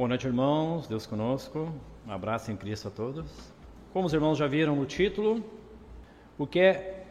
Boa noite, irmãos. Deus conosco. Um abraço em Cristo a todos. Como os irmãos já viram no título, o que é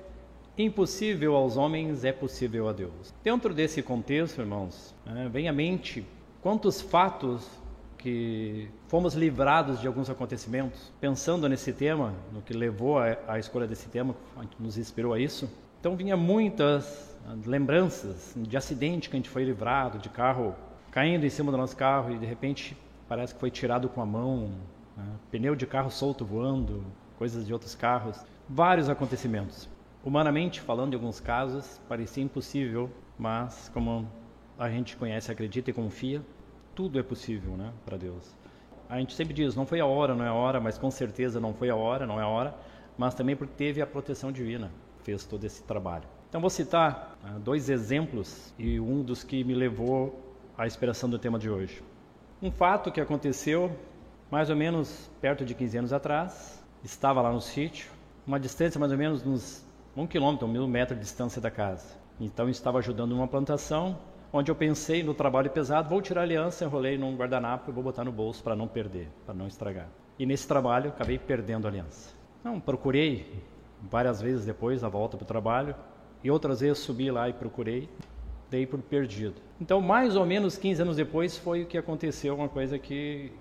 impossível aos homens é possível a Deus. Dentro desse contexto, irmãos, né, vem à mente quantos fatos que fomos livrados de alguns acontecimentos, pensando nesse tema, no que levou à escolha desse tema, nos inspirou a isso. Então vinha muitas lembranças de acidente que a gente foi livrado, de carro caindo em cima do nosso carro e de repente parece que foi tirado com a mão, né? pneu de carro solto voando, coisas de outros carros, vários acontecimentos. Humanamente falando, em alguns casos, parecia impossível, mas como a gente conhece, acredita e confia, tudo é possível, né, para Deus. A gente sempre diz, não foi a hora, não é a hora, mas com certeza não foi a hora, não é a hora, mas também porque teve a proteção divina, fez todo esse trabalho. Então vou citar uh, dois exemplos e um dos que me levou à inspiração do tema de hoje. Um fato que aconteceu mais ou menos perto de 15 anos atrás, estava lá no sítio, uma distância mais ou menos uns um quilômetro, um mil metros de distância da casa. Então estava ajudando numa plantação, onde eu pensei no trabalho pesado, vou tirar a aliança, enrolei num guardanapo e vou botar no bolso para não perder, para não estragar. E nesse trabalho acabei perdendo a aliança. Então procurei várias vezes depois, a volta para o trabalho, e outras vezes subi lá e procurei, dei por perdido. Então, mais ou menos 15 anos depois foi o que aconteceu, uma coisa que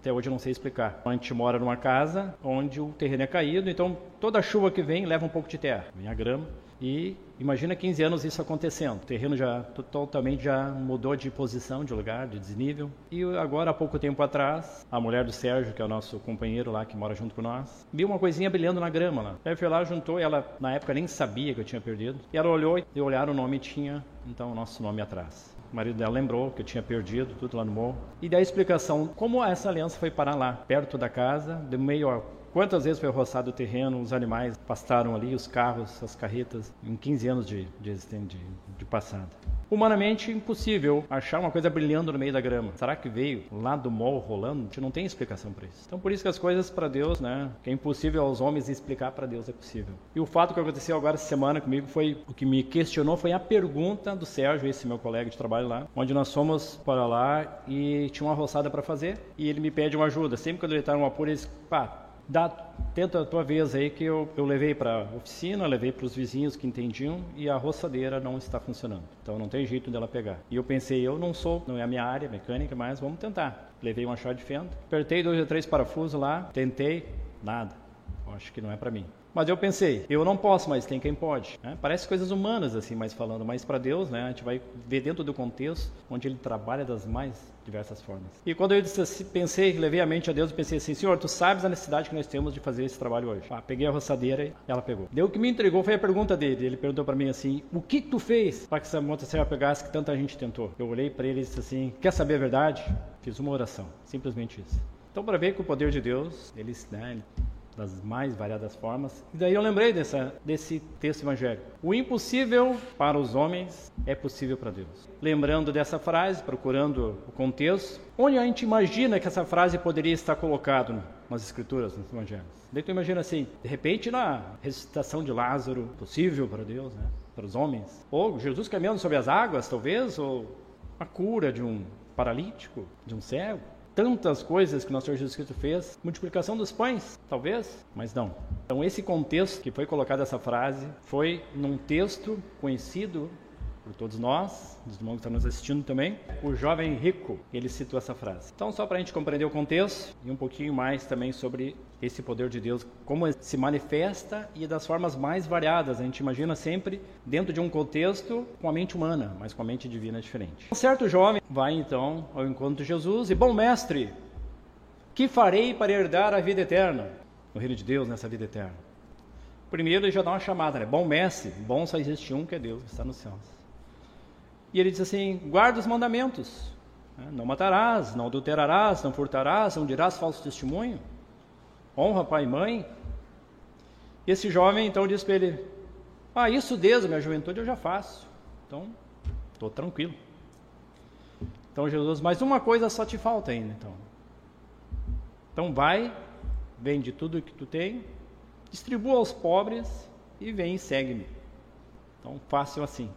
até hoje eu não sei explicar. A gente mora numa casa onde o terreno é caído, então toda chuva que vem leva um pouco de terra, vem a grama. E imagina 15 anos isso acontecendo. O terreno já totalmente já mudou de posição, de lugar, de desnível. E agora, há pouco tempo atrás, a mulher do Sérgio, que é o nosso companheiro lá, que mora junto com nós, viu uma coisinha brilhando na grama lá. Aí foi lá, juntou, e ela na época nem sabia que eu tinha perdido. E ela olhou e olharam o nome tinha, então, o nosso nome atrás. O marido dela lembrou que eu tinha perdido tudo lá no morro. E dá a explicação como essa aliança foi parar lá, perto da casa, de meio Quantas vezes foi roçado o terreno, os animais pastaram ali, os carros, as carretas, em 15 anos de, de, de, de passada. Humanamente impossível achar uma coisa brilhando no meio da grama. Será que veio lá do mol rolando? A gente não tem explicação para isso. Então por isso que as coisas para Deus, né, que é impossível aos homens explicar para Deus é possível. E o fato que aconteceu agora essa semana comigo foi o que me questionou foi a pergunta do Sérgio, esse meu colega de trabalho lá, onde nós fomos para lá e tinha uma roçada para fazer e ele me pede uma ajuda. Sempre quando ele está num apuro, ele diz, pá, dá, tenta a tua vez aí que eu, eu levei para a oficina, levei para os vizinhos que entendiam e a roçadeira não está funcionando. Então não tem jeito dela pegar. E eu pensei, eu não sou, não é a minha área mecânica, mas vamos tentar. Levei uma chave de fenda, apertei dois ou três parafusos lá, tentei, nada. Acho que não é para mim. Mas eu pensei, eu não posso, mas tem quem pode. Né? Parece coisas humanas, assim, mais falando, mas para Deus, né, a gente vai ver dentro do contexto onde Ele trabalha das mais diversas formas. E quando eu disse assim, pensei, levei a mente a Deus e pensei assim, Senhor, Tu sabes a necessidade que nós temos de fazer esse trabalho hoje. Ah, peguei a roçadeira e ela pegou. Deu o que me entregou foi a pergunta dele. Ele perguntou para mim assim, o que, que tu fez para que essa motosserra pegasse que tanta gente tentou? Eu olhei para ele e disse assim, quer saber a verdade? Fiz uma oração, simplesmente isso. Então, para ver que o poder de Deus, ele, né, ele das mais variadas formas. E daí eu lembrei dessa, desse texto evangélico. O impossível para os homens é possível para Deus. Lembrando dessa frase, procurando o contexto, onde a gente imagina que essa frase poderia estar colocada nas escrituras, nos evangelhos. Daí tu imagina assim, de repente na ressuscitação de Lázaro, possível para Deus, né? para os homens. Ou Jesus caminhando sobre as águas, talvez, ou a cura de um paralítico, de um cego tantas coisas que nosso Senhor Jesus Cristo fez, multiplicação dos pães, talvez, mas não. Então esse contexto que foi colocado essa frase foi num texto conhecido por todos nós, os irmãos que estão nos assistindo também, o jovem rico, ele citou essa frase. Então, só para a gente compreender o contexto e um pouquinho mais também sobre esse poder de Deus, como se manifesta e das formas mais variadas. A gente imagina sempre dentro de um contexto com a mente humana, mas com a mente divina é diferente. Um certo jovem vai então ao encontro de Jesus e, bom mestre, que farei para herdar a vida eterna? No reino de Deus, nessa vida eterna. Primeiro ele já dá uma chamada, né? Bom mestre, bom só existe um que é Deus, que está nos céus. E ele diz assim: guarda os mandamentos. Né? Não matarás, não adulterarás, não furtarás, não dirás falso testemunho. Honra pai e mãe. E esse jovem então diz para ele: Ah, isso desde a minha juventude eu já faço. Então, estou tranquilo. Então Jesus, mas uma coisa só te falta ainda, então. Então vai, vende tudo que tu tem, distribua aos pobres e vem e segue-me. Então, fácil assim.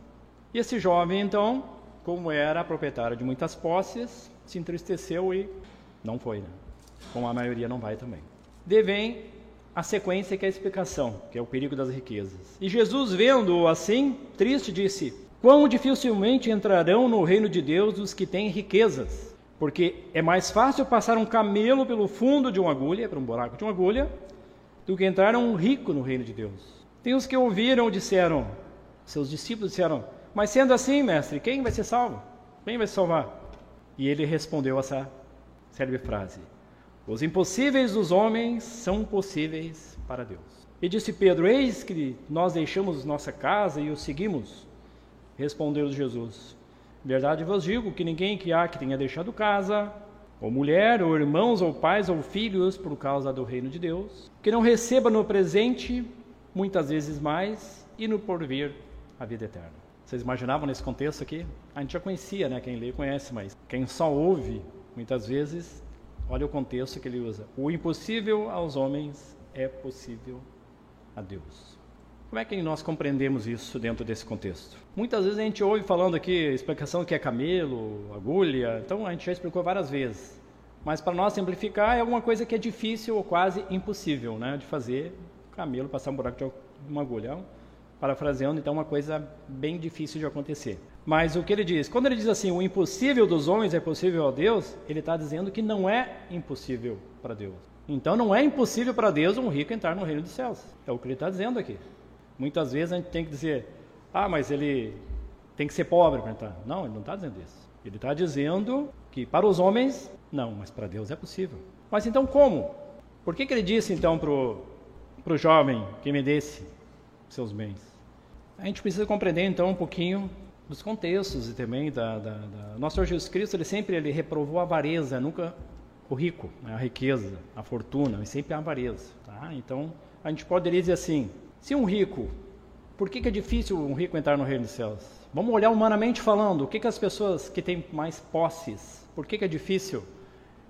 E esse jovem, então, como era proprietário de muitas posses, se entristeceu e não foi, né? Como a maioria não vai também. Devem a sequência que é a explicação, que é o perigo das riquezas. E Jesus, vendo-o assim, triste, disse: Quão dificilmente entrarão no reino de Deus os que têm riquezas, porque é mais fácil passar um camelo pelo fundo de uma agulha, para um buraco de uma agulha, do que entrar um rico no reino de Deus. Tem os que ouviram disseram, seus discípulos disseram, mas sendo assim, mestre, quem vai ser salvo? Quem vai se salvar? E ele respondeu essa célebre frase: Os impossíveis dos homens são possíveis para Deus. E disse Pedro: Eis que nós deixamos nossa casa e o seguimos. Respondeu Jesus: Verdade vos digo que ninguém que há que tenha deixado casa, ou mulher, ou irmãos, ou pais, ou filhos, por causa do reino de Deus, que não receba no presente muitas vezes mais e no porvir a vida eterna. Vocês imaginavam nesse contexto aqui? A gente já conhecia, né? Quem lê conhece, mas quem só ouve, muitas vezes, olha o contexto que ele usa. O impossível aos homens é possível a Deus. Como é que nós compreendemos isso dentro desse contexto? Muitas vezes a gente ouve falando aqui explicação que é camelo, agulha, então a gente já explicou várias vezes. Mas para nós simplificar é alguma coisa que é difícil ou quase impossível, né, de fazer camelo passar um buraco de uma agulha parafraseando, então, uma coisa bem difícil de acontecer. Mas o que ele diz? Quando ele diz assim, o impossível dos homens é possível a Deus, ele está dizendo que não é impossível para Deus. Então, não é impossível para Deus um rico entrar no reino dos céus. É o que ele está dizendo aqui. Muitas vezes a gente tem que dizer, ah, mas ele tem que ser pobre para entrar. Não, ele não está dizendo isso. Ele está dizendo que para os homens, não, mas para Deus é possível. Mas então como? Por que, que ele disse então para o jovem que me desse seus bens. A gente precisa compreender então um pouquinho dos contextos e também da, da, da... nosso Senhor Jesus Cristo ele sempre ele reprovou a avareza, nunca o rico, né? a riqueza, a fortuna, e sempre a avareza. Tá? Então a gente poderia dizer assim: se um rico, por que, que é difícil um rico entrar no reino dos céus? Vamos olhar humanamente falando, o que, que as pessoas que têm mais posses, por que, que é difícil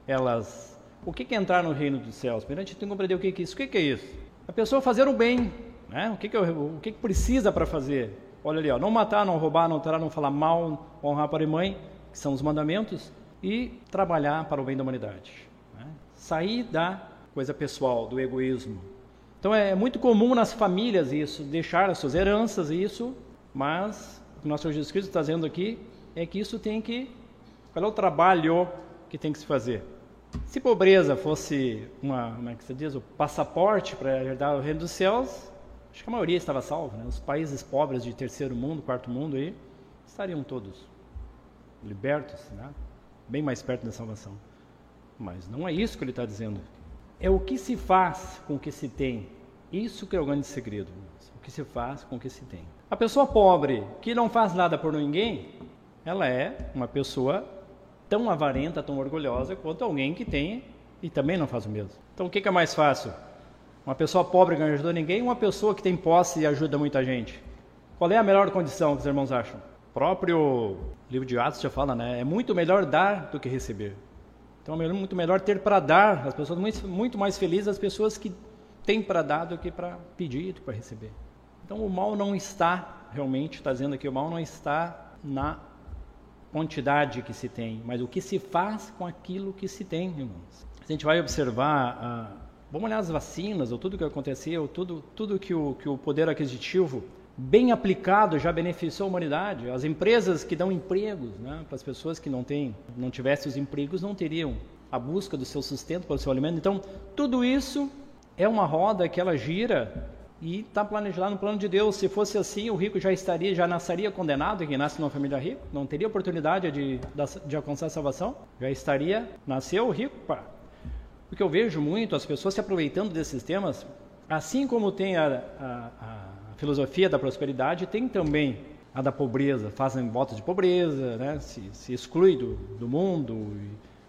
elas. O que, é entrar no reino dos céus? Primeiro a gente tem que compreender o que, é isso. O que é isso? A pessoa fazer o bem, né? O, que, que, eu, o que, que precisa para fazer? Olha ali, ó, não matar, não roubar, não terá, não falar mal, honrar pai e mãe, que são os mandamentos, e trabalhar para o bem da humanidade. Né? Sair da coisa pessoal, do egoísmo. Então é muito comum nas famílias isso, deixar as suas heranças, isso, mas o que nosso Senhor Jesus Cristo está dizendo aqui é que isso tem que. Qual é o trabalho que tem que se fazer? Se pobreza fosse uma, como é que se diz, o passaporte para herdar o reino dos céus, Acho que a maioria estava salva, né? Os países pobres de terceiro mundo, quarto mundo aí, estariam todos libertos, né? Bem mais perto da salvação. Mas não é isso que ele está dizendo. É o que se faz com o que se tem. Isso que é o grande segredo. O que se faz com o que se tem. A pessoa pobre que não faz nada por ninguém, ela é uma pessoa tão avarenta, tão orgulhosa quanto alguém que tem e também não faz o mesmo. Então o que, é mais fácil? Uma pessoa pobre que não ajuda ninguém, uma pessoa que tem posse e ajuda muita gente. Qual é a melhor condição que os irmãos acham? O próprio livro de Atos já fala, né? É muito melhor dar do que receber. Então é muito melhor ter para dar. As pessoas muito, muito mais felizes as pessoas que têm para dar do que para pedir, do que para receber. Então o mal não está realmente, está dizendo aqui, o mal não está na quantidade que se tem, mas o que se faz com aquilo que se tem, irmãos. A gente vai observar a Vamos olhar as vacinas, ou tudo que aconteceu, tudo, tudo que, o, que o poder aquisitivo bem aplicado já beneficiou a humanidade. As empresas que dão empregos né, para as pessoas que não, têm, não tivessem os empregos não teriam a busca do seu sustento para o seu alimento. Então, tudo isso é uma roda que ela gira e está planejado no plano de Deus. Se fosse assim, o rico já estaria, já nasceria condenado, quem nasce numa família rica, não teria oportunidade de, de alcançar a salvação, já estaria, nasceu rico, pá, porque eu vejo muito as pessoas se aproveitando desses temas, assim como tem a, a, a filosofia da prosperidade, tem também a da pobreza, fazem votos de pobreza, né? se, se do, do mundo,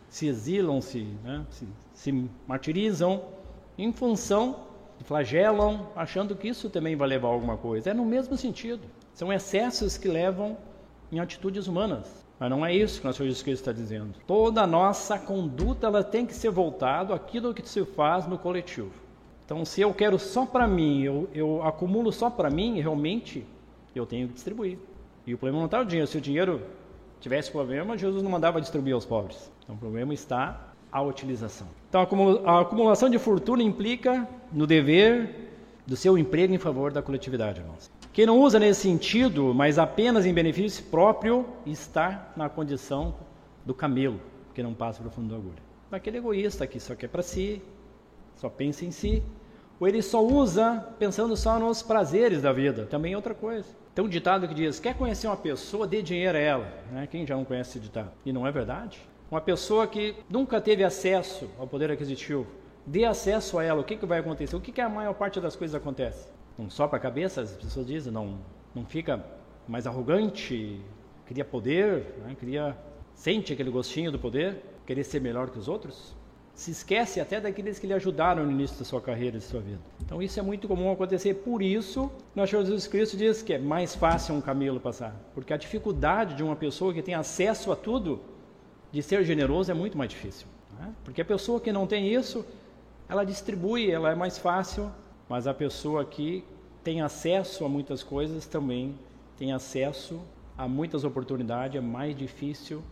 se exilam, se, né? se, se martirizam em função, flagelam, achando que isso também vai levar a alguma coisa. É no mesmo sentido. São excessos que levam em atitudes humanas. Mas não é isso que o nosso Jesus Cristo está dizendo. Toda a nossa conduta ela tem que ser voltada àquilo que se faz no coletivo. Então, se eu quero só para mim, eu, eu acumulo só para mim, realmente eu tenho que distribuir. E o problema não está no dinheiro. Se o dinheiro tivesse problema, Jesus não mandava distribuir aos pobres. Então o problema está a utilização. Então a acumulação de fortuna implica no dever do seu emprego em favor da coletividade, irmãos. Quem não usa nesse sentido, mas apenas em benefício próprio, está na condição do camelo, que não passa pelo fundo da agulha. Aquele egoísta que só quer para si, só pensa em si, ou ele só usa pensando só nos prazeres da vida, também é outra coisa. Tem um ditado que diz: quer conhecer uma pessoa, dê dinheiro a ela. Né? Quem já não conhece esse ditado? E não é verdade? Uma pessoa que nunca teve acesso ao poder aquisitivo, dê acesso a ela, o que, que vai acontecer? O que, que a maior parte das coisas acontece? Não sopra a cabeça, as pessoas dizem, não, não fica mais arrogante, cria poder, né? cria, sente aquele gostinho do poder, querer ser melhor que os outros? se esquece até daqueles que lhe ajudaram no início da sua carreira, de sua vida. Então isso é muito comum acontecer. Por isso, Senhor Jesus Cristo diz que é mais fácil um camelo passar, porque a dificuldade de uma pessoa que tem acesso a tudo, de ser generoso, é muito mais difícil. Né? Porque a pessoa que não tem isso, ela distribui, ela é mais fácil, mas a pessoa que tem acesso a muitas coisas também tem acesso a muitas oportunidades, é mais difícil,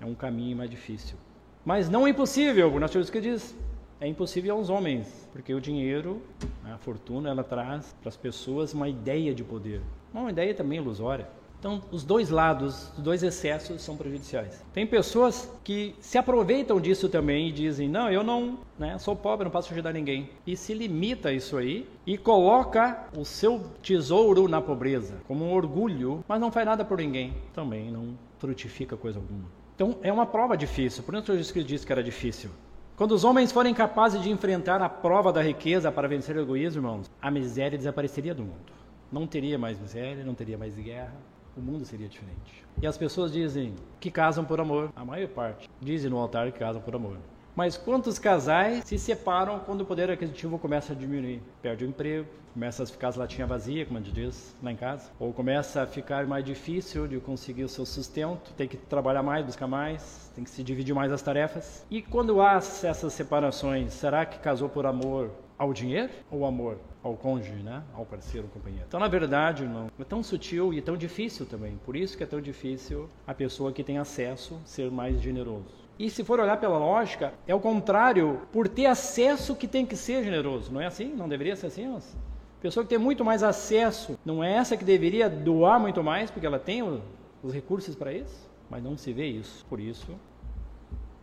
é um caminho mais difícil. Mas não é impossível, nós temos que diz, é impossível aos homens, porque o dinheiro, a fortuna, ela traz para as pessoas uma ideia de poder, uma ideia também ilusória. Então, os dois lados, os dois excessos são prejudiciais. Tem pessoas que se aproveitam disso também e dizem: Não, eu não né, sou pobre, não posso ajudar ninguém. E se limita a isso aí e coloca o seu tesouro na pobreza, como um orgulho, mas não faz nada por ninguém. Também não frutifica coisa alguma. Então é uma prova difícil, por isso Jesus disse que era difícil. Quando os homens forem capazes de enfrentar a prova da riqueza para vencer o egoísmo, irmãos, a miséria desapareceria do mundo. Não teria mais miséria, não teria mais guerra, o mundo seria diferente. E as pessoas dizem que casam por amor, a maior parte dizem no altar que casam por amor. Mas quantos casais se separam quando o poder aquisitivo começa a diminuir? Perde o emprego, começa a ficar as latinhas vazias, como a gente diz lá em casa, ou começa a ficar mais difícil de conseguir o seu sustento, tem que trabalhar mais, buscar mais, tem que se dividir mais as tarefas. E quando há essas separações, será que casou por amor ao dinheiro ou amor ao cônjuge, né? ao parceiro, ao companheiro. Então, na verdade, não. é tão sutil e tão difícil também. Por isso que é tão difícil a pessoa que tem acesso ser mais generoso. E se for olhar pela lógica, é o contrário, por ter acesso que tem que ser generoso. Não é assim? Não deveria ser assim? Mas... Pessoa que tem muito mais acesso, não é essa que deveria doar muito mais, porque ela tem os recursos para isso? Mas não se vê isso. Por isso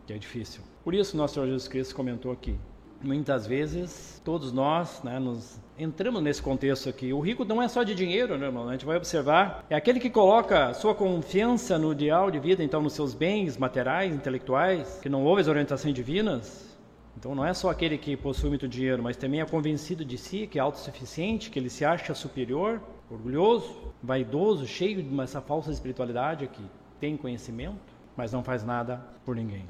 que é difícil. Por isso nosso Senhor Jesus Cristo comentou aqui. Muitas vezes, todos nós né, nos entramos nesse contexto aqui. O rico não é só de dinheiro, né, irmão? A gente vai observar. É aquele que coloca sua confiança no ideal de vida, então nos seus bens materiais, intelectuais, que não houve as orientações divinas. Então não é só aquele que possui muito dinheiro, mas também é convencido de si, que é autossuficiente, que ele se acha superior, orgulhoso, vaidoso, cheio de essa falsa espiritualidade que tem conhecimento, mas não faz nada por ninguém.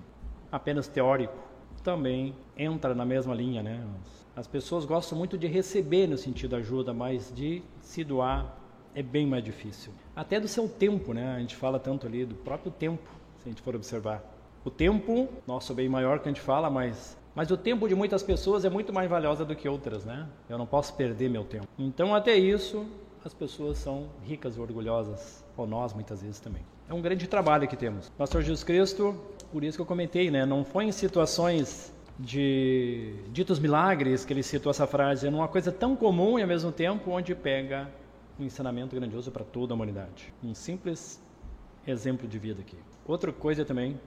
Apenas teórico. Também entra na mesma linha, né? As pessoas gostam muito de receber no sentido ajuda, mas de se doar é bem mais difícil. Até do seu tempo, né? A gente fala tanto ali do próprio tempo, se a gente for observar. O tempo, nosso bem maior que a gente fala, mas mas o tempo de muitas pessoas é muito mais valiosa do que outras, né? Eu não posso perder meu tempo. Então, até isso, as pessoas são ricas e orgulhosas, ou nós muitas vezes também. É um grande trabalho que temos. Pastor Jesus Cristo, por isso que eu comentei, né? Não foi em situações de ditos milagres que ele citou essa frase, é uma coisa tão comum e ao mesmo tempo onde pega um ensinamento grandioso para toda a humanidade. Um simples exemplo de vida aqui. Outra coisa também,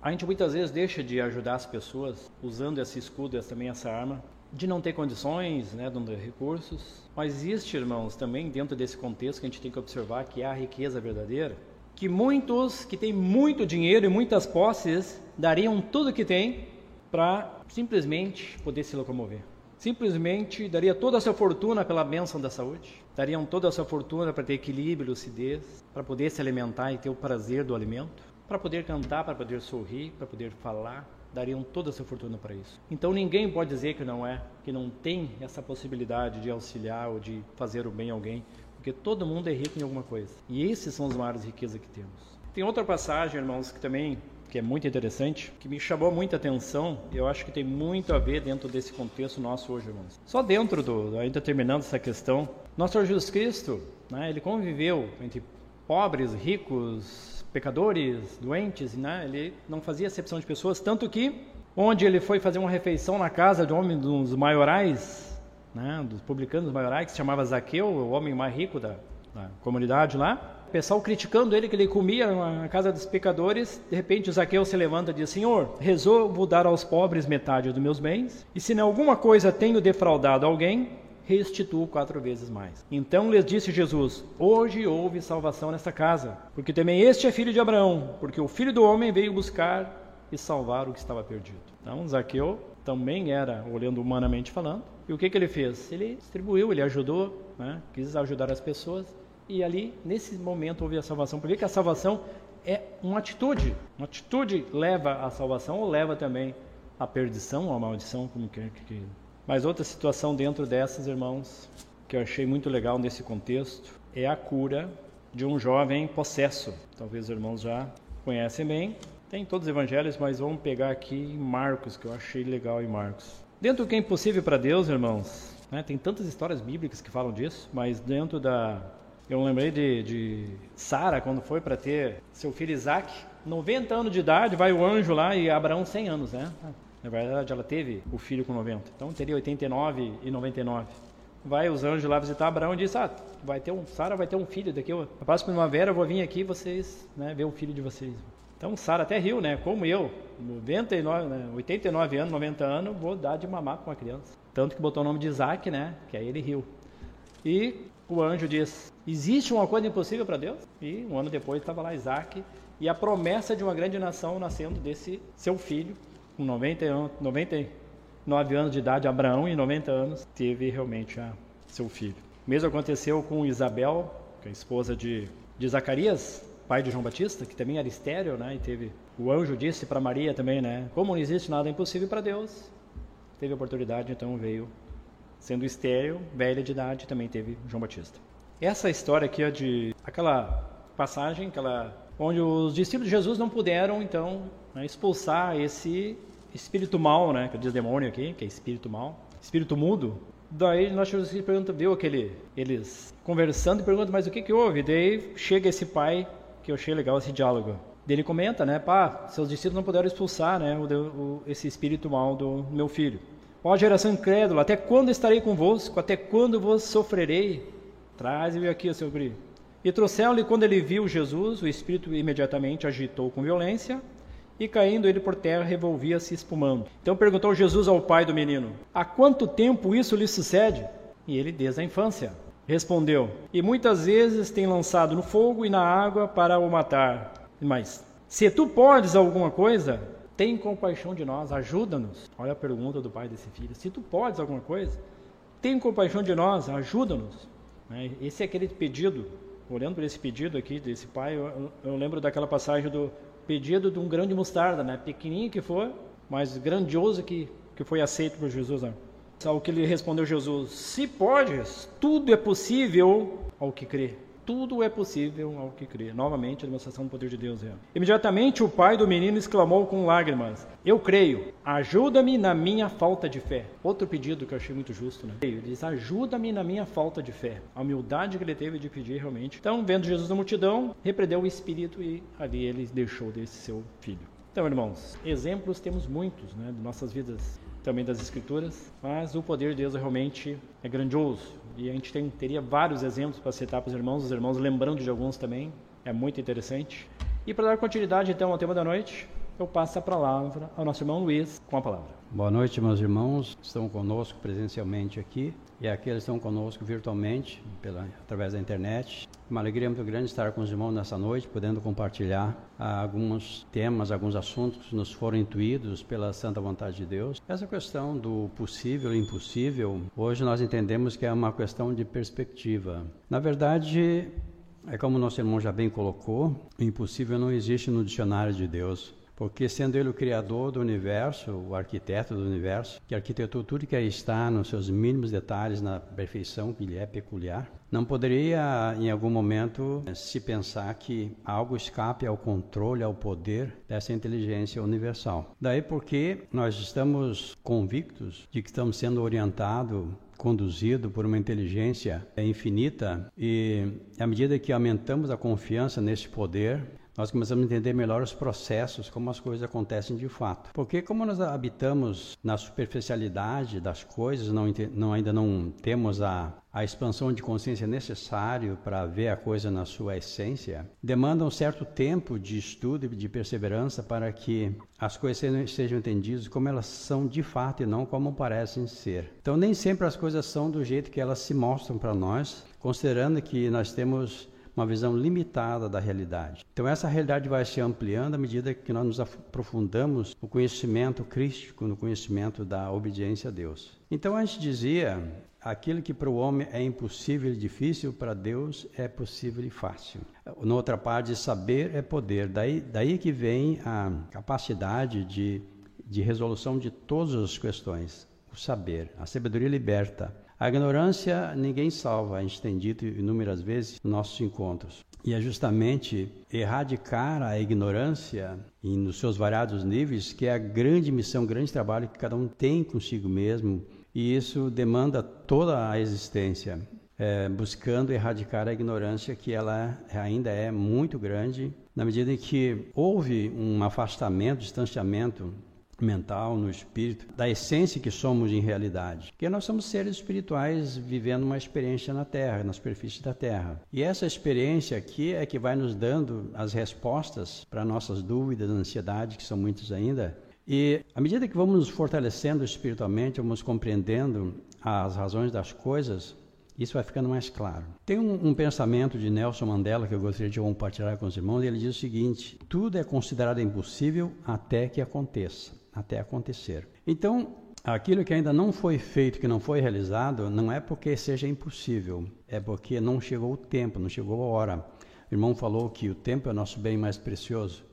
a gente muitas vezes deixa de ajudar as pessoas usando esse escudo e também essa arma, de não ter condições, né, de não ter recursos. Mas existe, irmãos, também dentro desse contexto que a gente tem que observar que há a riqueza verdadeira, que muitos que têm muito dinheiro e muitas posses dariam tudo que têm para simplesmente poder se locomover. Simplesmente daria toda a sua fortuna pela bênção da saúde, dariam toda a sua fortuna para ter equilíbrio, lucidez, para poder se alimentar e ter o prazer do alimento, para poder cantar, para poder sorrir, para poder falar, dariam toda a sua fortuna para isso. Então ninguém pode dizer que não é, que não tem essa possibilidade de auxiliar ou de fazer o bem a alguém, porque todo mundo é rico em alguma coisa. E esses são os maiores riquezas que temos. Tem outra passagem, irmãos, que também que é muito interessante, que me chamou muita atenção, eu acho que tem muito a ver dentro desse contexto nosso hoje, irmãos. Só dentro do, ainda terminando essa questão, nosso Senhor Jesus Cristo, né, ele conviveu entre pobres, ricos, pecadores, doentes, né? Ele não fazia acepção de pessoas, tanto que onde ele foi fazer uma refeição na casa de um homem dos maiorais, né, dos publicanos maiorais, que se chamava Zaqueu, o homem mais rico da, da comunidade lá. O pessoal criticando ele que ele comia na casa dos pecadores. De repente, o Zaqueu se levanta e diz: Senhor, resolvo dar aos pobres metade dos meus bens, e se em alguma coisa tenho defraudado alguém, restituo quatro vezes mais. Então lhes disse Jesus: Hoje houve salvação nesta casa, porque também este é filho de Abraão, porque o filho do homem veio buscar e salvar o que estava perdido. Então, Zaqueu também era, olhando humanamente falando, e o que, que ele fez? Ele distribuiu, ele ajudou, né? quis ajudar as pessoas, e ali, nesse momento, houve a salvação. Por que a salvação é uma atitude? Uma atitude leva à salvação ou leva também à perdição ou à maldição, como quer que. Mas outra situação dentro dessas, irmãos, que eu achei muito legal nesse contexto, é a cura de um jovem possesso. Talvez os irmãos já conhecem bem. Tem todos os evangelhos, mas vamos pegar aqui em Marcos, que eu achei legal em Marcos. Dentro do que é impossível para Deus, irmãos, né, tem tantas histórias bíblicas que falam disso, mas dentro da. Eu lembrei de, de Sara, quando foi para ter seu filho Isaac, 90 anos de idade, vai o anjo lá e Abraão 100 anos, né? Na verdade, ela teve o filho com 90, então teria 89 e 99 vai os anjos lá visitar Abraão e diz: Ah, vai ter um, Sara vai ter um filho daqui. A próxima primavera eu vou vir aqui vocês, né, ver o filho de vocês. Então Sara até riu, né? Como eu, 99, né? 89 anos, 90 anos, vou dar de mamar com uma criança. Tanto que botou o nome de Isaac, né? Que aí ele riu. E o anjo diz: Existe uma coisa impossível para Deus? E um ano depois estava lá Isaac e a promessa de uma grande nação nascendo desse seu filho, com 90, 99 anos de idade, Abraão, e 90 anos, teve realmente a, seu filho. O mesmo aconteceu com Isabel, que é a esposa de, de Zacarias, pai de João Batista, que também era estéreo, né? E teve o anjo disse para Maria também, né? Como não existe nada impossível para Deus, teve a oportunidade, então veio sendo estéreo, velha de idade, também teve João Batista. Essa história aqui é de aquela passagem, aquela onde os discípulos de Jesus não puderam então né, expulsar esse espírito mal, né? Que diz demônio aqui, que é espírito mal, espírito mudo. Daí nós Jesus pergunta, viu aquele eles conversando e pergunta, mas o que que houve? Daí chega esse pai que eu achei legal esse diálogo. Ele comenta, né, pá, seus discípulos não puderam expulsar, né, o, o, esse espírito mal do meu filho. Ó geração incrédula, até quando estarei convosco? Até quando vos sofrerei? Traz-me aqui seu guri. E trouxeram-lhe, quando ele viu Jesus, o espírito imediatamente agitou com violência, e caindo ele por terra, revolvia-se espumando. Então perguntou Jesus ao pai do menino: Há quanto tempo isso lhe sucede? E ele, desde a infância. Respondeu: E muitas vezes tem lançado no fogo e na água para o matar. Mas, se tu podes alguma coisa, tem compaixão de nós, ajuda-nos. Olha a pergunta do pai desse filho: Se tu podes alguma coisa, tem compaixão de nós, ajuda-nos. Né? Esse é aquele pedido. Olhando para esse pedido aqui desse pai, eu, eu lembro daquela passagem do pedido de um grão de mostarda, né? pequenininho que for, mas grandioso que, que foi aceito por Jesus. Né? Ao que lhe respondeu Jesus: Se podes, tudo é possível ao que crê. Tudo é possível ao que crê. Novamente, a demonstração do poder de Deus. É. Imediatamente o pai do menino exclamou com lágrimas: Eu creio, ajuda-me na minha falta de fé. Outro pedido que eu achei muito justo, né? Ele diz: Ajuda-me na minha falta de fé. A humildade que ele teve de pedir realmente. Então, vendo Jesus na multidão, repreendeu o espírito e ali ele deixou desse seu filho. Então, irmãos, exemplos temos muitos, né, de nossas vidas também das Escrituras, mas o poder de Deus realmente é grandioso. E a gente tem, teria vários exemplos para citar para os irmãos, os irmãos lembrando de alguns também, é muito interessante. E para dar continuidade então ao tema da noite, eu passo a palavra ao nosso irmão Luiz com a palavra. Boa noite, meus irmãos, estão conosco presencialmente aqui e aqueles que estão conosco virtualmente, pela, através da internet. Uma alegria muito grande estar com os irmãos nessa noite, podendo compartilhar ah, alguns temas, alguns assuntos que nos foram intuídos pela santa vontade de Deus. Essa questão do possível e impossível, hoje nós entendemos que é uma questão de perspectiva. Na verdade, é como nosso irmão já bem colocou, o impossível não existe no dicionário de Deus. Porque sendo ele o criador do universo, o arquiteto do universo, que arquitetou tudo que está nos seus mínimos detalhes, na perfeição que lhe é peculiar, não poderia em algum momento se pensar que algo escape ao controle, ao poder dessa inteligência universal. Daí porque nós estamos convictos de que estamos sendo orientados conduzido por uma inteligência infinita e à medida que aumentamos a confiança nesse poder, nós começamos a entender melhor os processos, como as coisas acontecem de fato. Porque como nós habitamos na superficialidade das coisas, não, não ainda não temos a, a expansão de consciência necessário para ver a coisa na sua essência, demanda um certo tempo de estudo e de perseverança para que as coisas sejam entendidas como elas são de fato e não como parecem ser. Então nem sempre as coisas são do jeito que elas se mostram para nós, considerando que nós temos uma visão limitada da realidade. Então essa realidade vai se ampliando à medida que nós nos aprofundamos no conhecimento crístico, no conhecimento da obediência a Deus. Então a gente dizia, aquilo que para o homem é impossível e difícil, para Deus é possível e fácil. Na outra parte, saber é poder. Daí, daí que vem a capacidade de, de resolução de todas as questões. O saber, a sabedoria liberta. A ignorância ninguém salva, a gente tem dito inúmeras vezes nos nossos encontros. E é justamente erradicar a ignorância e nos seus variados níveis que é a grande missão, grande trabalho que cada um tem consigo mesmo. E isso demanda toda a existência, é, buscando erradicar a ignorância que ela ainda é muito grande, na medida em que houve um afastamento, distanciamento mental, no espírito, da essência que somos em realidade. Porque nós somos seres espirituais vivendo uma experiência na Terra, na superfície da Terra. E essa experiência aqui é que vai nos dando as respostas para nossas dúvidas, ansiedade, que são muitas ainda. E à medida que vamos nos fortalecendo espiritualmente, vamos compreendendo as razões das coisas, isso vai ficando mais claro. Tem um, um, pensamento de Nelson Mandela que eu gostaria de compartilhar com os irmãos. Ele diz o seguinte: tudo é considerado impossível até que aconteça até acontecer. Então, aquilo que ainda não foi feito, que não foi realizado, não é porque seja impossível, é porque não chegou o tempo, não chegou a hora. O irmão falou que o tempo é o nosso bem mais precioso.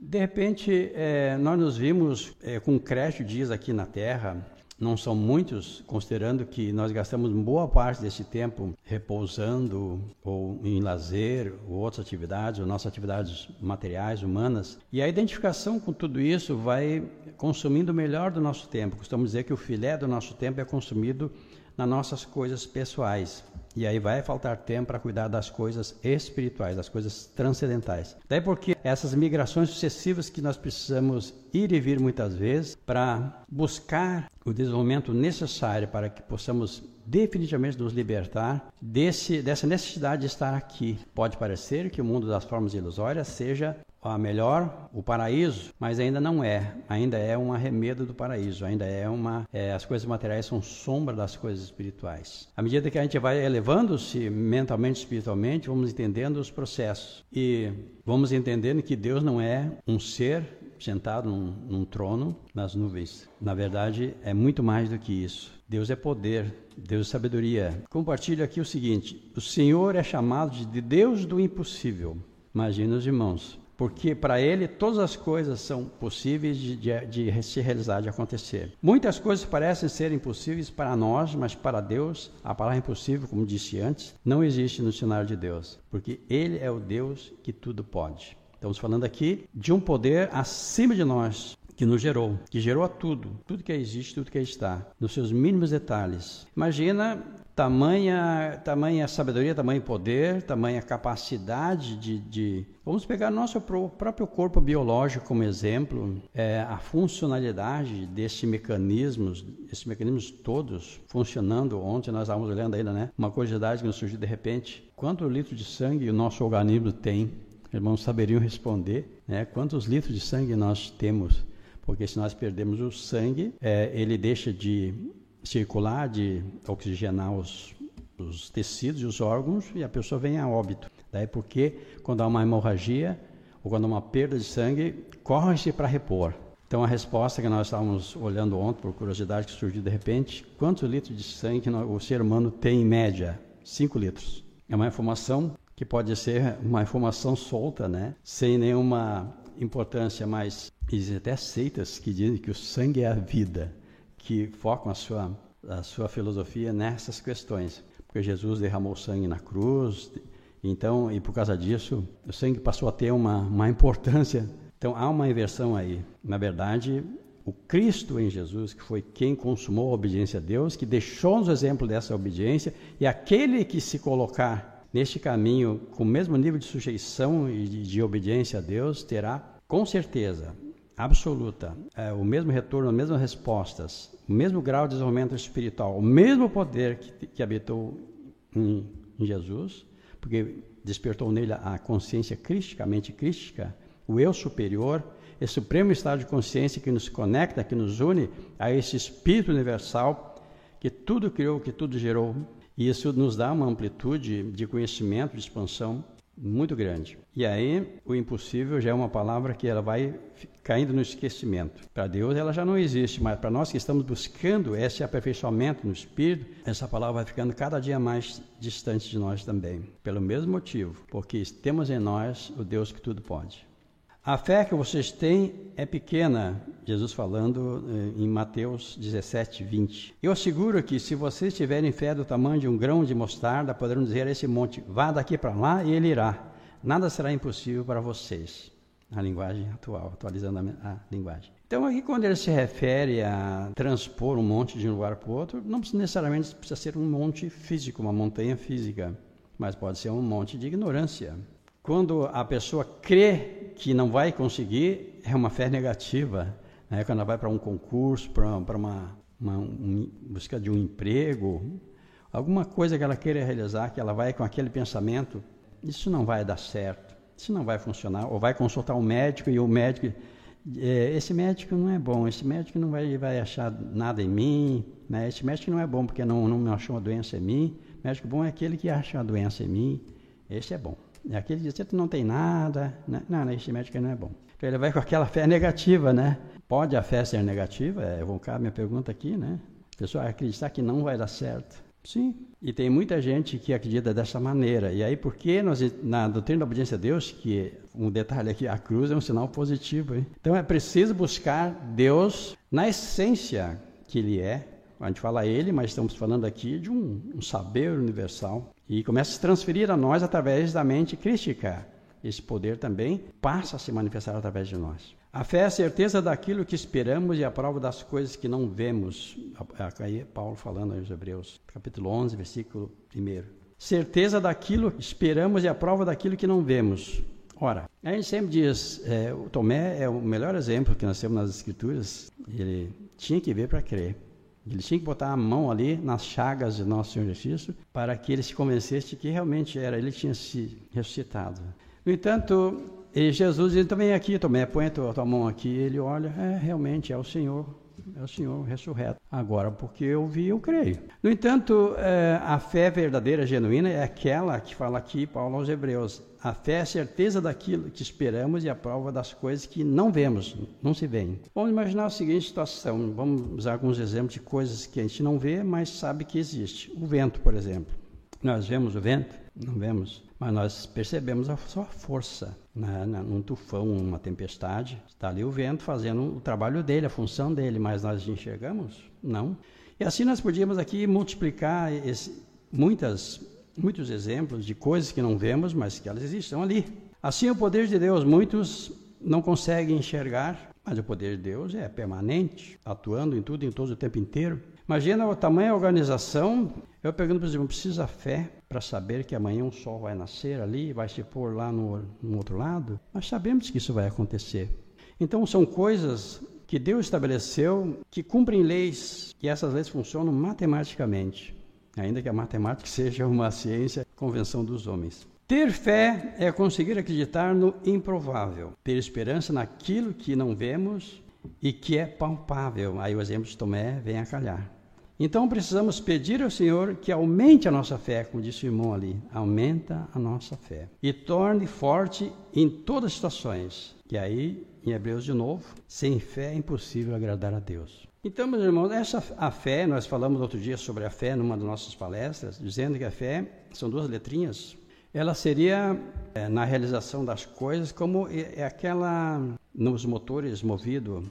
De repente, é, nós nos vimos é, com crédito dias aqui na Terra, não são muitos, considerando que nós gastamos boa parte desse tempo repousando ou em lazer ou outras atividades, ou nossas atividades materiais, humanas. E a identificação com tudo isso vai consumindo o melhor do nosso tempo. Costumamos dizer que o filé do nosso tempo é consumido nas nossas coisas pessoais. E aí vai faltar tempo para cuidar das coisas espirituais, das coisas transcendentais. Daí porque essas migrações sucessivas que nós precisamos ir e vir muitas vezes para buscar o desenvolvimento necessário para que possamos definitivamente nos libertar desse, dessa necessidade de estar aqui. Pode parecer que o mundo das formas ilusórias seja a melhor, o paraíso, mas ainda não é. Ainda é um arremedo do paraíso. Ainda é uma. É, as coisas materiais são sombra das coisas espirituais. À medida que a gente vai elevando-se mentalmente, espiritualmente, vamos entendendo os processos e vamos entendendo que Deus não é um ser sentado num, num trono nas nuvens. Na verdade, é muito mais do que isso. Deus é poder, Deus é sabedoria. Compartilho aqui o seguinte: o Senhor é chamado de Deus do impossível. Imagina os irmãos porque para ele todas as coisas são possíveis de, de, de, se realizar, de acontecer. Muitas coisas parecem ser impossíveis para nós, mas para Deus, a palavra impossível, como disse antes, não existe no cenário de Deus, porque Ele é o Deus que tudo pode. Estamos falando aqui de um poder acima de nós, que nos gerou, que gerou a tudo, tudo que existe, tudo que está, nos seus mínimos detalhes. Imagina tamanha, tamanha sabedoria, tamanho poder, tamanha capacidade de, de... Vamos pegar nosso próprio corpo biológico como exemplo, é, a funcionalidade desses mecanismos, esses mecanismos todos funcionando. Ontem nós estávamos olhando ainda, né? Uma curiosidade que nos surgiu de repente: quanto litro de sangue o nosso organismo tem? Irmãos saberiam responder, né? Quantos litros de sangue nós temos? porque se nós perdemos o sangue, é, ele deixa de circular, de oxigenar os, os tecidos e os órgãos e a pessoa vem a óbito. Daí porque quando há uma hemorragia ou quando há uma perda de sangue, corre-se para repor. Então a resposta que nós estávamos olhando ontem, por curiosidade que surgiu de repente, quantos litros de sangue o ser humano tem em média? 5 litros. É uma informação que pode ser uma informação solta, né? Sem nenhuma importância, mas existem até seitas que dizem que o sangue é a vida, que focam a sua, a sua filosofia nessas questões. Porque Jesus derramou sangue na cruz, então, e por causa disso, o sangue passou a ter uma, uma importância. Então, há uma inversão aí. Na verdade, o Cristo em Jesus, que foi quem consumou a obediência a Deus, que deixou-nos o exemplo dessa obediência, e aquele que se colocar neste caminho, com o mesmo nível de sujeição e de, de obediência a Deus, terá com certeza absoluta é, o mesmo retorno, as mesmas respostas, o mesmo grau de desenvolvimento espiritual, o mesmo poder que, que habitou em, em Jesus, porque despertou nele a consciência cristicamente crística, o eu superior, esse supremo estado de consciência que nos conecta, que nos une a esse espírito universal que tudo criou, que tudo gerou. E isso nos dá uma amplitude de conhecimento, de expansão muito grande. E aí, o impossível já é uma palavra que ela vai caindo no esquecimento. Para Deus ela já não existe, mas para nós que estamos buscando esse aperfeiçoamento no espírito, essa palavra vai ficando cada dia mais distante de nós também. Pelo mesmo motivo, porque temos em nós o Deus que tudo pode. A fé que vocês têm é pequena, Jesus falando eh, em Mateus 17, 20. Eu asseguro que se vocês tiverem fé do tamanho de um grão de mostarda, poderão dizer a esse monte: vá daqui para lá e ele irá. Nada será impossível para vocês. A linguagem atual, atualizando a, a linguagem. Então, aqui, quando ele se refere a transpor um monte de um lugar para o outro, não necessariamente precisa ser um monte físico, uma montanha física, mas pode ser um monte de ignorância. Quando a pessoa crê que não vai conseguir, é uma fé negativa. Né? Quando ela vai para um concurso, para uma, uma um, busca de um emprego, alguma coisa que ela queira realizar, que ela vai com aquele pensamento, isso não vai dar certo, isso não vai funcionar. Ou vai consultar um médico e o médico, é, esse médico não é bom, esse médico não vai, vai achar nada em mim, né? esse médico não é bom porque não, não achou uma doença em mim, o médico bom é aquele que acha a doença em mim, esse é bom. É aquele diz, você não tem nada, né? não, esse médico não é bom. Então ele vai com aquela fé negativa, né? Pode a fé ser negativa? É, vou cá minha pergunta aqui, né? A pessoa acreditar que não vai dar certo. Sim. E tem muita gente que acredita dessa maneira. E aí, por que nós, na doutrina da obediência a Deus, que um detalhe aqui, a cruz é um sinal positivo. Hein? Então é preciso buscar Deus na essência que Ele é. A gente fala Ele, mas estamos falando aqui de um, um saber universal e começa a se transferir a nós através da mente crítica. Esse poder também passa a se manifestar através de nós. A fé é a certeza daquilo que esperamos e a prova das coisas que não vemos. Aí Paulo falando aos Hebreus, capítulo 11, versículo 1. Certeza daquilo que esperamos e a prova daquilo que não vemos. Ora, a gente sempre diz, é, o Tomé é o melhor exemplo que nós temos nas Escrituras. Ele tinha que ver para crer. Ele tinha que botar a mão ali nas chagas de nosso Senhor Jesus para que ele se convencesse de que realmente era, ele tinha se ressuscitado. No entanto, Jesus diz, também aqui, Tomé, põe a tua, tua mão aqui. Ele olha, é, realmente é o Senhor, é o Senhor ressurreto. Agora, porque eu vi, eu creio. No entanto, é, a fé verdadeira, genuína, é aquela que fala aqui Paulo aos Hebreus. A fé é a certeza daquilo que esperamos e a prova das coisas que não vemos, não se veem. Vamos imaginar a seguinte situação. Vamos usar alguns exemplos de coisas que a gente não vê, mas sabe que existe. O vento, por exemplo. Nós vemos o vento? Não vemos. Mas nós percebemos a sua força né, num tufão, numa tempestade. Está ali o vento fazendo o trabalho dele, a função dele, mas nós enxergamos? Não. E assim nós podíamos aqui multiplicar esse, muitas, muitos exemplos de coisas que não vemos, mas que elas existem ali. Assim, o poder de Deus, muitos não conseguem enxergar, mas o poder de Deus é permanente, atuando em tudo, em todo o tempo inteiro. Imagina o tamanho da organização. Eu pergunto, por exemplo, precisa fé para saber que amanhã um sol vai nascer ali, vai se pôr lá no, no outro lado? Nós sabemos que isso vai acontecer. Então, são coisas que Deus estabeleceu que cumprem leis e essas leis funcionam matematicamente, ainda que a matemática seja uma ciência, convenção dos homens. Ter fé é conseguir acreditar no improvável, ter esperança naquilo que não vemos e que é palpável. Aí o exemplo de Tomé vem a calhar. Então precisamos pedir ao Senhor que aumente a nossa fé, como disse o irmão ali, aumenta a nossa fé e torne forte em todas as situações. E aí, em Hebreus de novo, sem fé é impossível agradar a Deus. Então, meus irmãos, essa a fé, nós falamos outro dia sobre a fé numa das nossas palestras, dizendo que a fé são duas letrinhas. Ela seria é, na realização das coisas como é, é aquela nos motores movido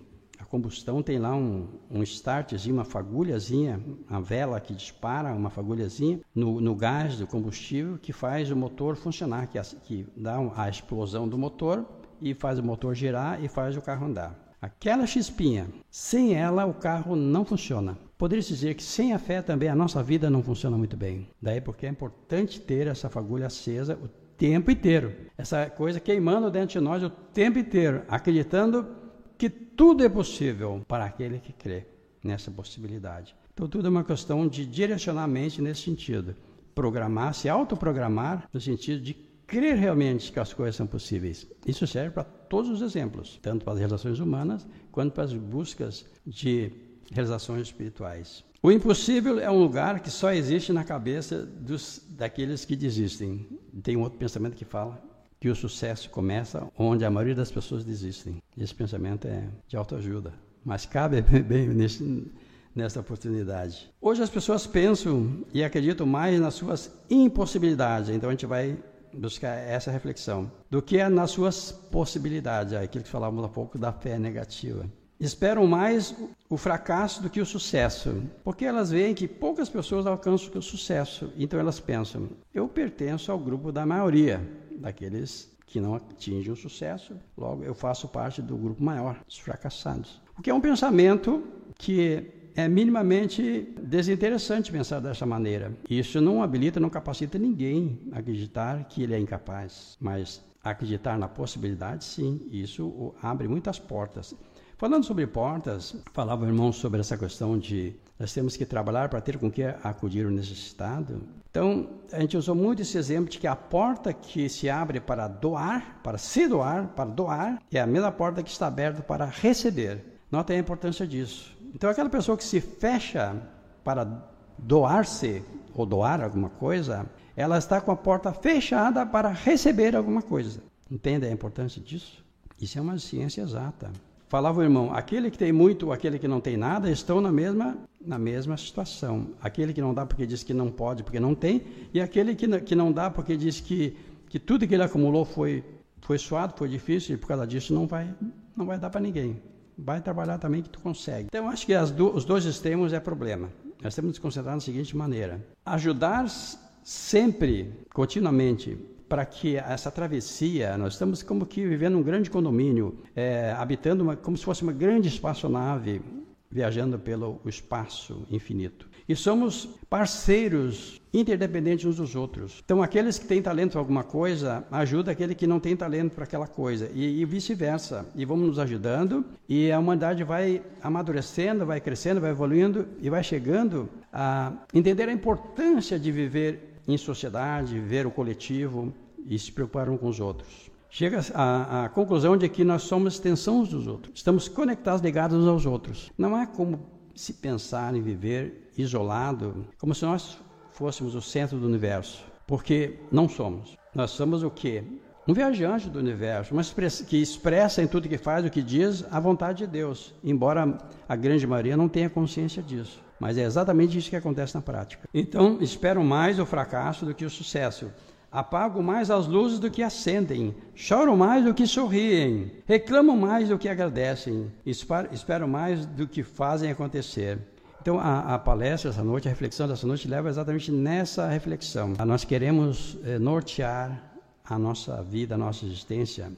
combustão tem lá um, um startzinho, uma fagulhazinha, a vela que dispara, uma fagulhazinha no, no gás do combustível que faz o motor funcionar, que, que dá a explosão do motor e faz o motor girar e faz o carro andar. Aquela chispinha, sem ela o carro não funciona. Poderia dizer que sem a fé também a nossa vida não funciona muito bem. Daí porque é importante ter essa fagulha acesa o tempo inteiro. Essa coisa queimando dentro de nós o tempo inteiro, acreditando que tudo é possível para aquele que crê nessa possibilidade. Então tudo é uma questão de direcionar a mente nesse sentido. Programar, se autoprogramar no sentido de crer realmente que as coisas são possíveis. Isso serve para todos os exemplos, tanto para as relações humanas quanto para as buscas de realizações espirituais. O impossível é um lugar que só existe na cabeça dos, daqueles que desistem. Tem um outro pensamento que fala que o sucesso começa onde a maioria das pessoas desistem. Esse pensamento é de autoajuda, mas cabe bem nesse, nessa oportunidade. Hoje as pessoas pensam e acreditam mais nas suas impossibilidades, então a gente vai buscar essa reflexão, do que é nas suas possibilidades, é aquilo que falávamos há pouco da fé negativa. Esperam mais o fracasso do que o sucesso, porque elas veem que poucas pessoas alcançam o sucesso, então elas pensam: eu pertenço ao grupo da maioria daqueles que não atingem o sucesso, logo eu faço parte do grupo maior, dos fracassados. O que é um pensamento que é minimamente desinteressante pensar dessa maneira. Isso não habilita, não capacita ninguém a acreditar que ele é incapaz, mas acreditar na possibilidade, sim, isso abre muitas portas. Falando sobre portas, falava o irmão sobre essa questão de nós temos que trabalhar para ter com que acudir o necessitado. Então, a gente usou muito esse exemplo de que a porta que se abre para doar, para se doar, para doar, é a mesma porta que está aberta para receber. Nota a importância disso. Então, aquela pessoa que se fecha para doar-se ou doar alguma coisa, ela está com a porta fechada para receber alguma coisa. Entende a importância disso? Isso é uma ciência exata. Falava o irmão, aquele que tem muito, aquele que não tem nada, estão na mesma, na mesma situação. Aquele que não dá porque diz que não pode, porque não tem, e aquele que, não, que não dá porque diz que, que tudo que ele acumulou foi, foi suado, foi difícil, e por causa disso não vai, não vai dar para ninguém. Vai trabalhar também que tu consegue. Então, acho que do, os dois extremos é problema. Nós temos que nos concentrar da seguinte maneira: ajudar sempre, continuamente, para que essa travessia, nós estamos como que vivendo um grande condomínio, é, habitando uma, como se fosse uma grande espaçonave, viajando pelo espaço infinito. E somos parceiros interdependentes uns dos outros. Então, aqueles que têm talento para alguma coisa, ajuda aquele que não tem talento para aquela coisa. E, e vice-versa. E vamos nos ajudando. E a humanidade vai amadurecendo, vai crescendo, vai evoluindo e vai chegando a entender a importância de viver em sociedade, viver o coletivo e se preocupar uns com os outros. Chega à, conclusão de que nós somos extensão uns dos outros, estamos conectados, ligados uns aos outros. Não é como se pensar em viver isolado, como se nós fôssemos o centro do universo, porque não somos. Nós somos o quê? Um viajante do universo, mas que expressa em tudo que faz, o que diz, a vontade de Deus, embora a grande maioria não tenha consciência disso. Mas é exatamente isso que acontece na prática. Então, esperam mais o fracasso do que o sucesso. Apagam mais as luzes do que acendem, choram mais do que sorriem, reclamam mais do que agradecem, esperam mais do que fazem acontecer. Então, a, a, palestra essa noite, a reflexão dessa noite, leva exatamente nessa reflexão. Nós queremos eh, nortear a nossa vida, a nossa existência,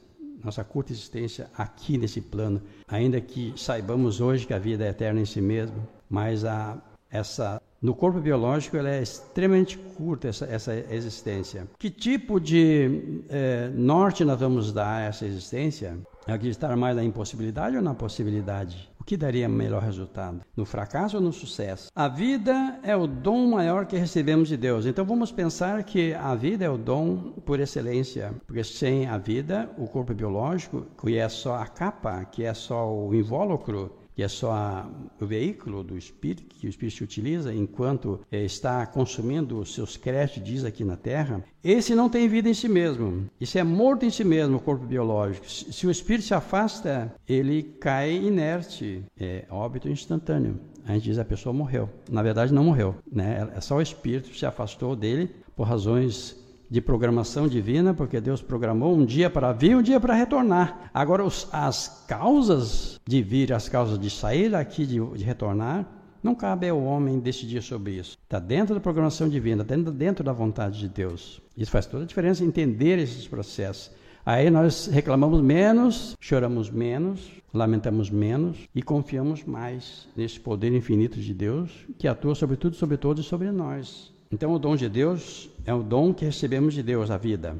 nossa curta existência aqui nesse plano, ainda que saibamos hoje que a vida é eterna em si mesmo, mas a, essa no corpo biológico ela é extremamente curta essa, essa existência. Que tipo de eh, norte nós vamos dar a essa existência? Acreditar mais na impossibilidade ou na possibilidade? O que daria melhor resultado? No fracasso ou no sucesso? A vida é o dom maior que recebemos de Deus. Então vamos pensar que a vida é o dom por excelência, porque sem a vida, o corpo biológico, que é só a capa, que é só o invólucro, que é só o veículo do espírito que o espírito utiliza enquanto é, está consumindo os seus créditos, diz aqui na Terra, esse não tem vida em si mesmo. Isso é morto em si mesmo, o corpo biológico. Se o espírito se afasta, ele cai inerte, é óbito instantâneo. A gente diz a pessoa morreu. Na verdade, não morreu. Né? É só o espírito se afastou dele por razões de programação divina, porque Deus programou um dia para vir, um dia para retornar. Agora, os, as causas de vir, as causas de sair daqui, de, de retornar, não cabe ao homem decidir sobre isso. Está dentro da programação divina, dentro, dentro da vontade de Deus. Isso faz toda a diferença entender esses processos. Aí nós reclamamos menos, choramos menos, lamentamos menos e confiamos mais nesse poder infinito de Deus que atua sobre tudo, sobre todos e sobre nós. Então, o dom de Deus é o dom que recebemos de Deus, a vida.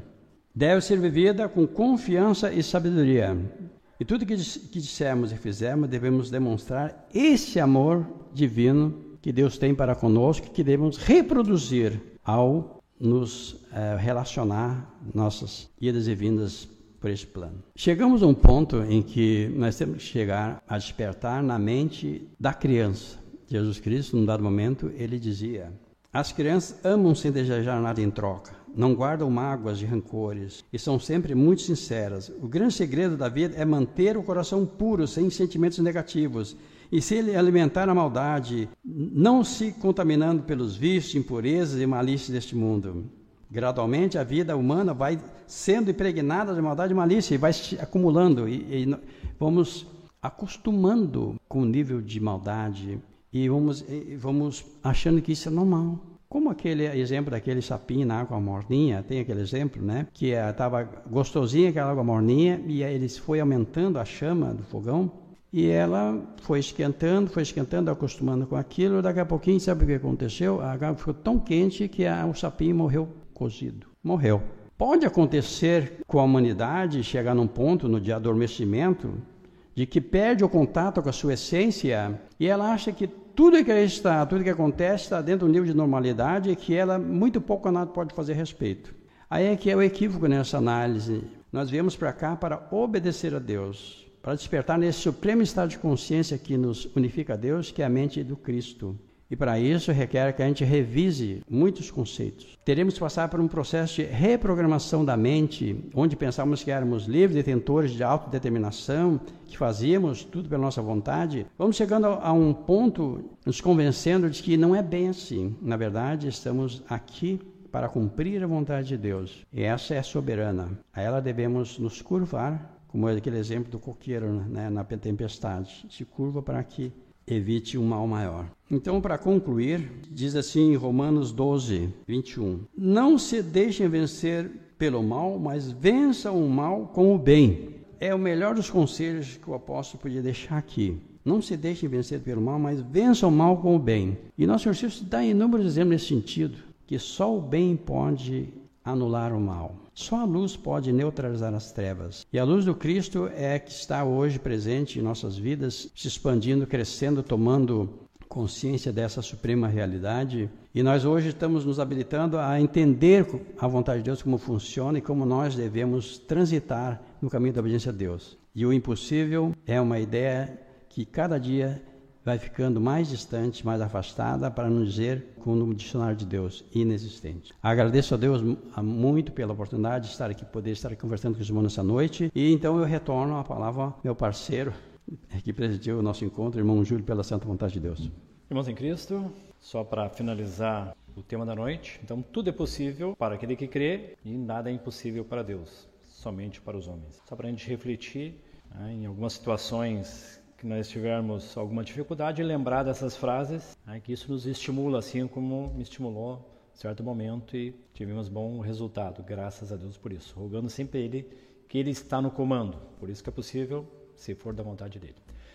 Deve ser vivida com confiança e sabedoria. E tudo que, dissermos e fizermos, devemos demonstrar esse amor divino que Deus tem para conosco, que devemos reproduzir ao nos é, relacionar nossas idas e vindas por esse plano. Chegamos a um ponto em que nós temos que chegar a despertar na mente da criança. Jesus Cristo, num dado momento, ele dizia: As crianças amam sem desejar nada em troca, não guardam mágoas e rancores e são sempre muito sinceras. O grande segredo da vida é manter o coração puro, sem sentimentos negativos e se ele alimentar a maldade, não se contaminando pelos vícios, impurezas e malícias deste mundo. Gradualmente a vida humana vai sendo impregnada de maldade e malícia e vai se acumulando e, e vamos acostumando com o nível de maldade e vamos, e vamos achando que isso é normal. Como aquele exemplo daquele sapinho na água morninha, tem aquele exemplo, né? Que estava gostosinha aquela água morninha e ele foi aumentando a chama do fogão e ela foi esquentando, foi esquentando, acostumando com aquilo. Daqui a pouquinho, sabe o que aconteceu? A água ficou tão quente que a, o sapinho morreu cozido. Morreu. Pode acontecer com a humanidade chegar num ponto no de adormecimento de que perde o contato com a sua essência e ela acha que tudo que está, tudo que acontece está dentro do nível de normalidade e que ela muito pouco ou nada pode fazer a respeito. Aí é que é o equívoco nessa análise. Nós viemos para cá para obedecer a Deus para despertar nesse supremo estado de consciência que nos unifica a Deus, que é a mente do Cristo. E para isso requer que a gente revise muitos conceitos. Teremos que passar por um processo de reprogramação da mente, onde pensávamos que éramos livres, detentores de autodeterminação, que fazíamos tudo pela nossa vontade. Vamos chegando a um ponto nos convencendo de que não é bem assim. Na verdade, estamos aqui para cumprir a vontade de Deus. E essa é soberana. A ela devemos nos curvar como é aquele exemplo do coqueiro né, na tempestade, se curva para que evite um mal maior. Então, para concluir, diz assim em Romanos 12, 21: Não se deixem vencer pelo mal, mas vençam o mal com o bem. É o melhor dos conselhos que o apóstolo podia deixar aqui. Não se deixem vencer pelo mal, mas vençam o mal com o bem. E nosso Senhor dá inúmeros exemplos nesse sentido, que só o bem pode anular o mal. Só a luz pode neutralizar as trevas. E a luz do Cristo é que está hoje presente em nossas vidas, se expandindo, crescendo, tomando consciência dessa suprema realidade. E nós hoje estamos nos habilitando a entender a vontade de Deus, como funciona e como nós devemos transitar no caminho da obediência a Deus. E o impossível é uma ideia que cada dia vai ficando mais distante, mais afastada, para não dizer, com o dicionário de Deus, inexistente. Agradeço a Deus muito pela oportunidade de estar aqui, poder estar conversando com os irmãos nessa noite, e então eu retorno a palavra meu parceiro, que presidiu o nosso encontro, irmão Júlio, pela santa vontade de Deus. Irmãos em Cristo, só para finalizar o tema da noite, então tudo é possível para aquele que crê e nada é impossível para Deus, somente para os homens. Só para a gente refletir né, em algumas situações que nós tivermos alguma dificuldade, lembrar dessas frases, né, que isso nos estimula, assim como me estimulou em certo momento e tivemos bom resultado, graças a Deus por isso. Rogando sempre Ele que Ele está no comando, por isso que é possível, se for da vontade dEle.